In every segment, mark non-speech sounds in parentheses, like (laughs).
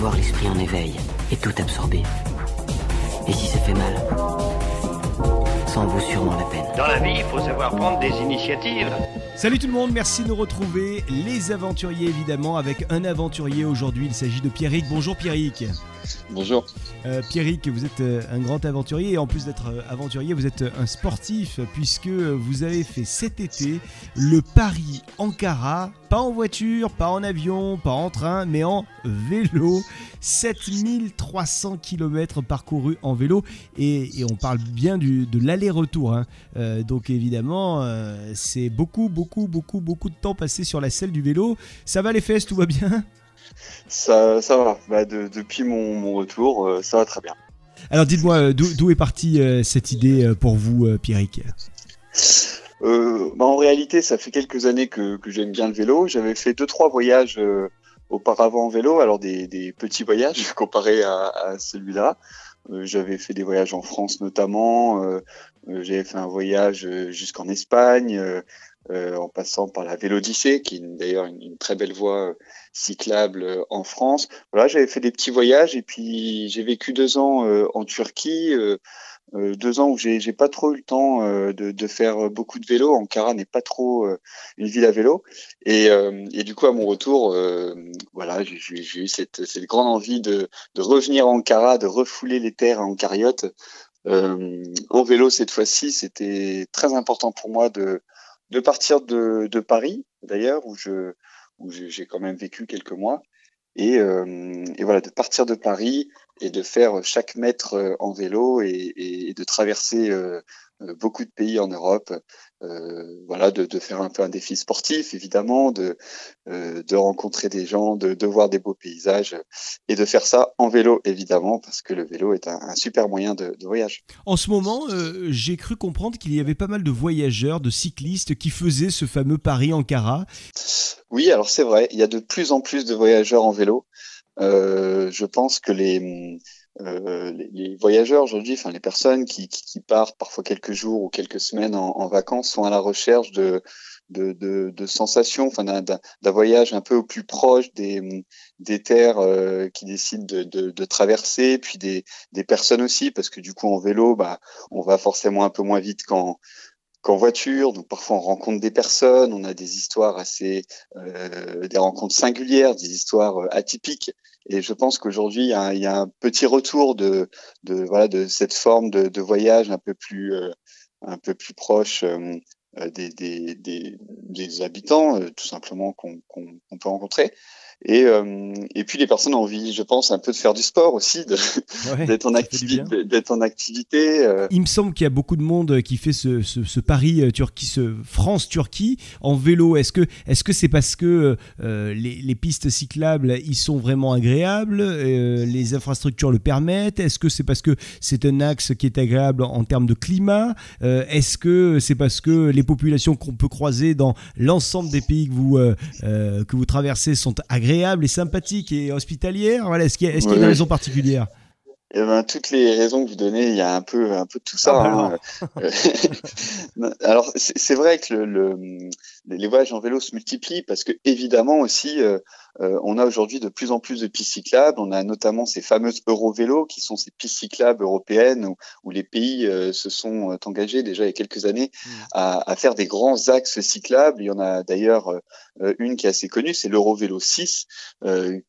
avoir l'esprit en éveil et tout absorber. Et si ça fait mal, ça en vaut sûrement la peine. Dans la vie, il faut savoir prendre des initiatives. Salut tout le monde, merci de nous retrouver. Les aventuriers évidemment, avec un aventurier aujourd'hui, il s'agit de Pierrick. Bonjour Pierrick. Bonjour. Euh, Pierrick, vous êtes euh, un grand aventurier en plus d'être euh, aventurier, vous êtes un sportif puisque vous avez fait cet été le Paris-Ankara, pas en voiture, pas en avion, pas en train, mais en vélo. 7300 km parcourus en vélo et, on parle bien de l'aller-retour. Hein. donc évidemment, c'est beaucoup, beaucoup, beaucoup, beaucoup de temps passé sur la selle du vélo. Ça va les fesses, tout va bien? Ça, ça va. Bah, depuis mon, retour, euh, ça va très bien. Alors dites-moi, euh, d'où est partie euh, cette idée pour vous, Pierrick? Bah, En réalité, ça fait quelques années que, j'aime bien le vélo. J'avais fait deux, trois voyages auparavant en vélo, alors des, petits voyages (laughs) comparés à, celui-là. J'avais fait des voyages en France notamment. J'avais fait un voyage jusqu'en Espagne. Euh, en passant par la Vélodyssée, qui est d'ailleurs une, très belle voie euh, cyclable euh, en France. Voilà, j'avais fait des petits voyages et puis j'ai vécu deux ans en Turquie, deux ans où j'ai pas trop eu le temps de, de, faire beaucoup de vélo. Ankara n'est pas trop une ville à vélo et, et, du coup à mon retour, voilà, j'ai eu cette, cette, grande envie de, de, revenir à Ankara, de refouler les terres en cariote. en vélo cette fois-ci, c'était très important pour moi de de partir de, de Paris, d'ailleurs, où je où j'ai quand même vécu quelques mois, et, euh, et, voilà, de partir de Paris et de faire chaque mètre euh, en vélo et, et de traverser euh, beaucoup de pays en Europe. Euh, voilà, de, de, faire un peu un défi sportif, évidemment, de, euh, de rencontrer des gens, de, de, voir des beaux paysages et de faire ça en vélo, évidemment, parce que le vélo est un, super moyen de, de, voyage. En ce moment, j'ai cru comprendre qu'il y avait pas mal de voyageurs, de cyclistes qui faisaient ce fameux Paris-Ankara. Oui, alors c'est vrai, il y a de plus en plus de voyageurs en vélo. je pense que les euh, les, voyageurs aujourd'hui, enfin les personnes qui, partent parfois quelques jours ou quelques semaines en, vacances sont à la recherche de, sensations, enfin d'un voyage un peu au plus proche des, terres euh, qui décident de, traverser, puis des, des personnes aussi, parce que du coup en vélo, bah, on va forcément un peu moins vite qu'en qu'en voiture. Donc parfois on rencontre des personnes, on a des histoires assez, euh, des rencontres singulières, des histoires euh, atypiques. Et je pense qu'aujourd'hui il, y, a un petit retour de, de voilà de cette forme de, voyage un peu plus euh, un peu plus proche euh, des, des, des, des, habitants, tout simplement qu'on peut rencontrer. Et, euh, et puis les personnes ont envie, je pense, un peu de faire du sport aussi, (laughs) d'être en, activité, d'être en activité. Euh. Il me semble qu'il y a beaucoup de monde qui fait ce, ce, ce Paris euh, Turquie, ce France Turquie en vélo. Est-ce que est-ce que c'est parce que euh, les, les, pistes cyclables ils sont vraiment agréables, les infrastructures le permettent? Est-ce que c'est parce que c'est un axe qui est agréable en termes de climat? Est-ce que c'est parce que les populations qu'on peut croiser dans l'ensemble des pays que vous que vous traversez sont agréables agréable et sympathique et hospitalière voilà, Est-ce qu'il y, a, est y a une raison particulière? Eh ben, toutes les raisons que vous donnez, il y a un peu, un peu tout ça. Ah, bah hein. (laughs) Alors, c'est vrai que le, le, les voyages en vélo se multiplient parce que évidemment aussi, euh, euh, on a aujourd'hui de plus en plus de pistes cyclables. On a notamment ces fameuses Eurovélos qui sont ces pistes cyclables européennes où, où les pays euh, se sont engagés déjà il y a quelques années mmh. à, à, faire des grands axes cyclables. Il y en a d'ailleurs une qui est assez connue, c'est l'Eurovélo 6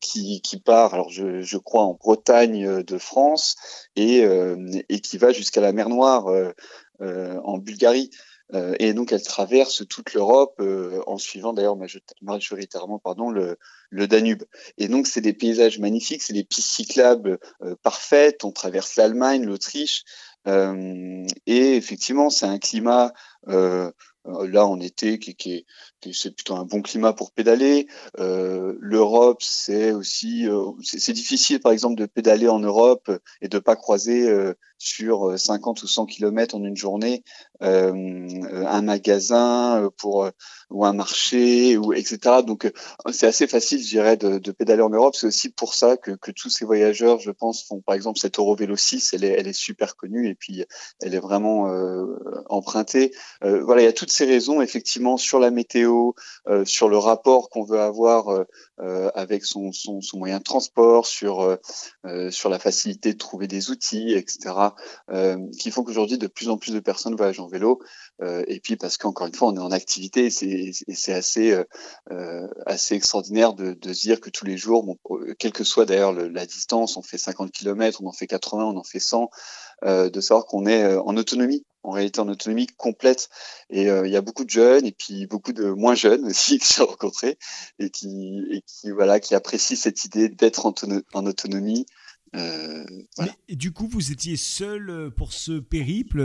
qui, qui part, alors je, je crois en Bretagne de France et, euh, et qui va jusqu'à la mer Noire euh, euh, en Bulgarie. Et donc elle traverse toute l'Europe en suivant d'ailleurs majoritairement pardon le, Danube. Et donc c'est des paysages magnifiques, c'est des pistes cyclables parfaites. On traverse l'Allemagne, l'Autriche, et effectivement c'est un climat là en été qui, qui, c'est plutôt un bon climat pour pédaler. Euh, L'Europe, c'est aussi, euh, c'est difficile par exemple de pédaler en Europe et de pas croiser euh, sur 50 ou 100 km en une journée un magasin pour ou un marché ou etc. Donc c'est assez facile, je dirais, de, pédaler en Europe. C'est aussi pour ça que, que, tous ces voyageurs, je pense, font par exemple cette Eurovélo 6. Elle est, elle est super connue et puis elle est vraiment empruntée. voilà, il y a toutes ces raisons effectivement sur la météo euh, sur le rapport qu'on veut avoir euh, avec son, son, son, moyen de transport, sur sur la facilité de trouver des outils, etc. qui font qu'aujourd'hui de plus en plus de personnes voyagent en vélo. et puis parce qu'encore une fois, on est en activité, et c'est assez assez extraordinaire de, de se dire que tous les jours, bon, quelle que soit d'ailleurs la distance, on fait 50 km, on en fait 80, on en fait 100, de savoir qu'on est en autonomie en réalité en autonomie complète. Et euh, il y a beaucoup de jeunes et puis beaucoup de moins jeunes aussi (laughs) que j'ai rencontrés et qui, et qui, voilà, qui apprécient cette idée d'être en, en, autonomie. Euh, voilà. Mais, du coup, vous étiez seul euh, pour ce périple.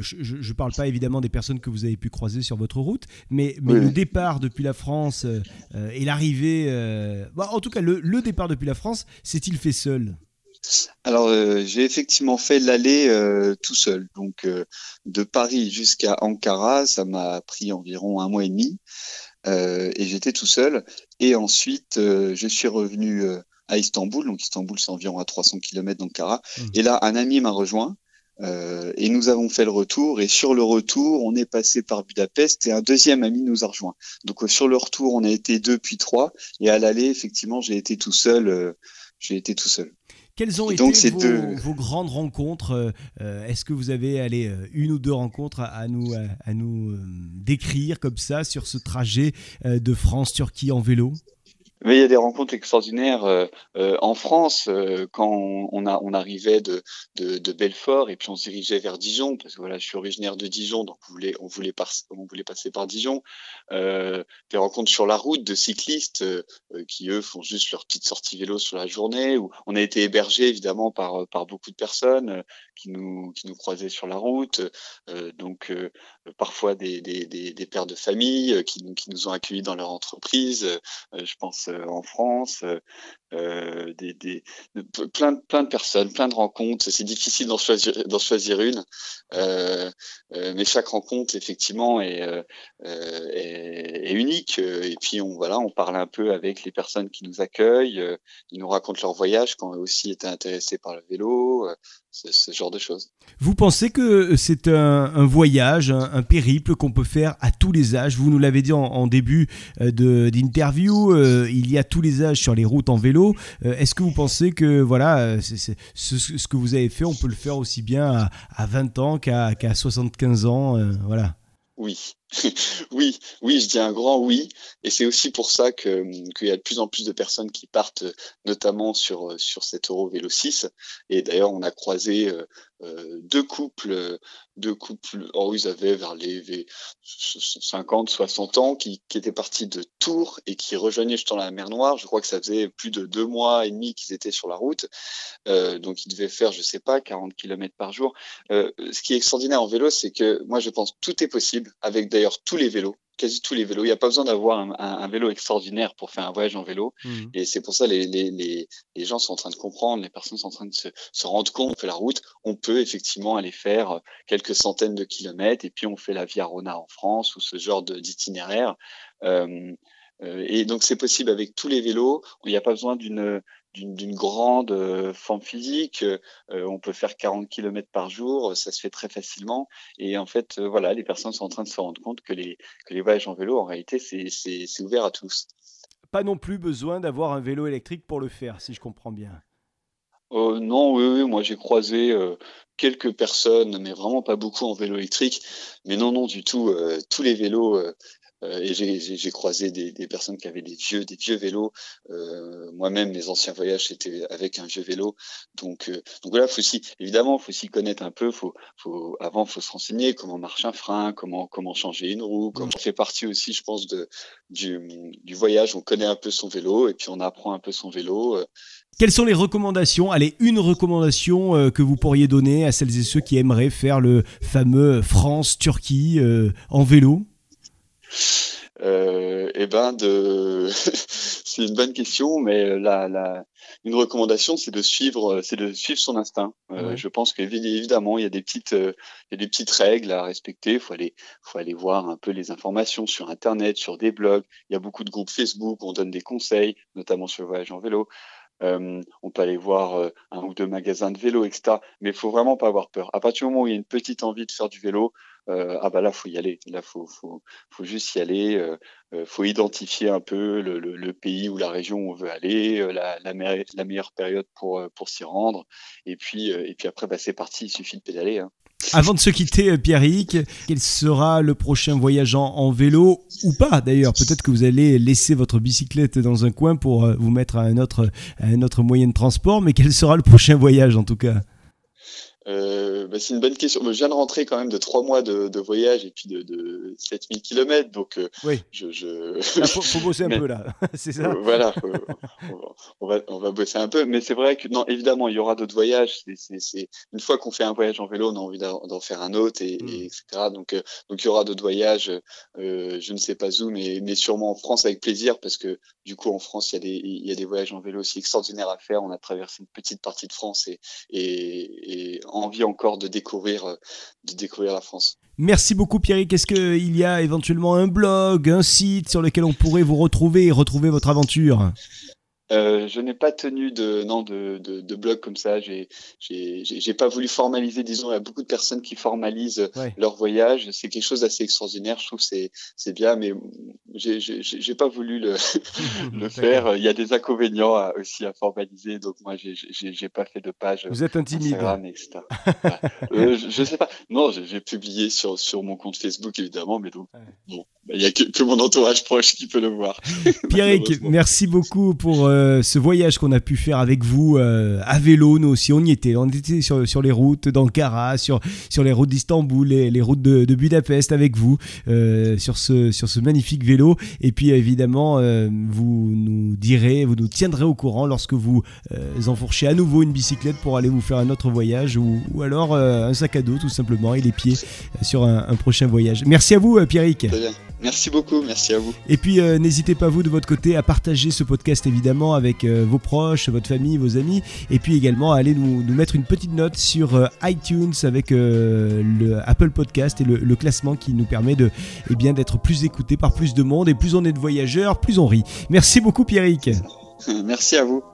Je ne parle pas évidemment des personnes que vous avez pu croiser sur votre route, mais, mais le départ depuis la France euh, et l'arrivée, bah, en tout cas le, le départ depuis la France, s'est-il fait seul? Alors, euh, j'ai effectivement fait l'aller euh, tout seul. Donc, euh, de Paris jusqu'à Ankara, ça m'a pris environ un mois et demi. et j'étais tout seul. Et ensuite, je suis revenu à Istanbul. Donc, Istanbul, c'est environ à 300 km d'Ankara. Mmh. Et là, un ami m'a rejoint. et nous avons fait le retour. Et sur le retour, on est passé par Budapest et un deuxième ami nous a rejoint. Donc, sur le retour, on a été deux puis trois. Et à l'aller, effectivement, j'ai été tout seul. j'ai été tout seul. Quelles ont été vos, grandes rencontres euh, euh, Est-ce que vous avez allé, euh, une ou deux rencontres à, nous, à, nous décrire comme ça sur ce trajet de France-Turquie en vélo? Mais il y a des rencontres extraordinaires euh, euh, en France euh, quand on, arrivait de, de, Belfort et puis on se dirigeait vers Dijon parce que voilà, je suis originaire de Dijon donc on voulait on voulait, par, on voulait passer par Dijon. Des rencontres sur la route de cyclistes qui eux font juste leur petite sortie vélo sur la journée. Où on a été hébergé évidemment par par beaucoup de personnes qui nous qui nous croisaient sur la route. donc parfois des, des, des, des, pères de famille qui, qui nous ont accueillis dans leur entreprise. je pense en France, euh, euh, des, des, plein, plein de personnes, plein de rencontres. C'est difficile d'en choisir, d'en choisir une, mais chaque rencontre effectivement est, est, unique. Et puis on voilà, on parle un peu avec les personnes qui nous accueillent. Ils nous racontent leur voyage quand eux aussi étaient intéressés par le vélo ce genre de choses. Vous pensez que c'est un, voyage, un, périple qu'on peut faire à tous les âges? Vous nous l'avez dit en, début euh, d'interview, euh, il y a tous les âges sur les routes en vélo. Euh, est-ce que vous pensez que voilà, c'est ce, que vous avez fait, on peut le faire aussi bien à, à 20 ans qu'à 75 ans Voilà. Oui, (laughs) oui, oui, je dis un grand oui, et c'est aussi pour ça que qu'il y a de plus en plus de personnes qui partent, notamment sur sur cet Euro Vélo 6. Et d'ailleurs, on a croisé euh, euh, deux couples, deux couples. Oh, ils avaient vers les 50, 60 ans, qui, étaient partis de Tours et qui rejoignaient justement la mer Noire. Je crois que ça faisait plus de deux mois et demi qu'ils étaient sur la route, euh, donc ils devaient faire, je sais pas, 40 km par jour. ce qui est extraordinaire en vélo, c'est que moi, je pense tout est possible avec d'ailleurs tous les vélos, quasi tous les vélos. Il n'y a pas besoin d'avoir un, vélo extraordinaire pour faire un voyage en vélo. Mmh. Et c'est pour ça les, les, les, les, gens sont en train de comprendre, les personnes sont en train de se, se, rendre compte que la route, on peut effectivement aller faire quelques centaines de kilomètres et puis on fait la Via Rona en France ou ce genre d'itinéraire. Euh, euh, et donc c'est possible avec tous les vélos. Il n'y a pas besoin d'une d'une grande euh, forme physique. Euh, on peut faire 40 km par jour, ça se fait très facilement. Et en fait, euh, voilà, les personnes sont en train de se rendre compte que les, que les voyages en vélo, en réalité, c'est ouvert à tous. Pas non plus besoin d'avoir un vélo électrique pour le faire, si je comprends bien. non, oui, oui, moi j'ai croisé quelques personnes, mais vraiment pas beaucoup en vélo électrique. Mais non, non, du tout. tous les vélos euh, et j'ai croisé des, des, personnes qui avaient des vieux, des vieux vélos. Euh, Moi-même, mes anciens voyages c'était avec un vieux vélo. Donc, euh, donc voilà, faut aussi, évidemment, faut s'y connaître un peu. Faut, faut, avant, faut se renseigner comment marche un frein, comment, comment changer une roue. Comment... Ça fait partie aussi, je pense, de, du, du voyage. On connaît un peu son vélo et puis on apprend un peu son vélo. Euh. Quelles sont les recommandations? Allez, une recommandation euh, que vous pourriez donner à celles et ceux qui aimeraient faire le fameux France-Turquie euh, en vélo? Euh, eh ben, de... (laughs) c'est une bonne question, mais la, la... une recommandation, c'est de suivre, c'est de suivre son instinct. Euh, Je pense qu'évidemment, il y a des petites, euh, il y a des petites règles à respecter. Il faut aller, faut aller voir un peu les informations sur Internet, sur des blogs. Il y a beaucoup de groupes Facebook où on donne des conseils, notamment sur le voyage en vélo. On peut aller voir un ou deux magasins de vélo, etc. Mais il faut vraiment pas avoir peur. À partir du moment où il y a une petite envie de faire du vélo, ah bah là faut y aller. Là faut juste y aller. Euh, faut identifier un peu le, pays ou la région où on veut aller, la, meilleure période pour pour s'y rendre. Et puis et puis après bah, c'est parti. Il suffit de pédaler. Hein. Avant de se quitter, euh, Pierrick, quel sera le prochain voyage en, vélo ou pas d'ailleurs? Peut-être que vous allez laisser votre bicyclette dans un coin pour euh, vous mettre à à un autre moyen de transport, mais quel sera le prochain voyage en tout cas? Euh, bah, c'est une bonne question. Je viens de rentrer quand même de trois mois de, de voyage et puis de, de 7000 km. Donc, euh, oui. je. je... Ah, faut, faut, bosser un peu là. (laughs) c'est ça. Euh, voilà. on, va, on va bosser un peu. Mais c'est vrai que, non, évidemment, il y aura d'autres voyages. C'est, une fois qu'on fait un voyage en vélo, on a envie d'en, faire un autre, et, mm. et etc. Donc, euh, donc, il y aura d'autres voyages. Euh, je ne sais pas où, mais, mais sûrement en France avec plaisir parce que, du coup, en France, il y a des, il y a des voyages en vélo aussi extraordinaires à faire. On a traversé une petite partie de France et, et, et envie encore de découvrir, euh, de découvrir la France. Merci beaucoup Pierrick. Est-ce qu'il y a éventuellement un blog, un site sur lequel on pourrait vous retrouver et retrouver votre aventure? Euh, je n'ai pas tenu de non de, de, de blog comme ça. J'ai j'ai pas voulu formaliser. Disons, il y a beaucoup de personnes qui formalisent leur voyage. C'est quelque chose d'assez extraordinaire. Je trouve c'est c'est bien, mais j'ai pas voulu le (laughs) le faire. Il y a des inconvénients aussi à formaliser. Donc moi, j'ai pas fait de page. Vous êtes intimide. euh, je, je, sais pas. Non, j'ai publié sur sur mon compte Facebook évidemment, mais donc bon, il y a que, que, mon entourage proche qui peut le voir. (laughs) Pierrick, merci beaucoup pour euh, ce voyage qu'on a pu faire avec vous euh, à vélo. Nous aussi, on y était. On était sur, sur les routes d'Ankara, sur, sur les routes d'Istanbul, les, les, routes de, de, Budapest avec vous, euh, sur, ce, sur ce magnifique vélo. Et puis, évidemment, vous nous direz, vous nous tiendrez au courant lorsque vous enfourchez à nouveau une bicyclette pour aller vous faire un autre voyage ou, ou alors un sac à dos, tout simplement, et les pieds sur un, un prochain voyage. Merci à vous, Pierrick. Merci beaucoup, merci à vous. Et puis euh, n'hésitez pas vous de votre côté à partager ce podcast évidemment avec euh, vos proches, votre famille, vos amis, et puis également à aller nous, mettre une petite note sur euh, iTunes avec le Apple Podcast et le, classement qui nous permet de, eh bien, d'être plus écouté par plus de monde, et plus on est de voyageurs, plus on rit. Merci beaucoup Pierrick. (laughs) merci à vous.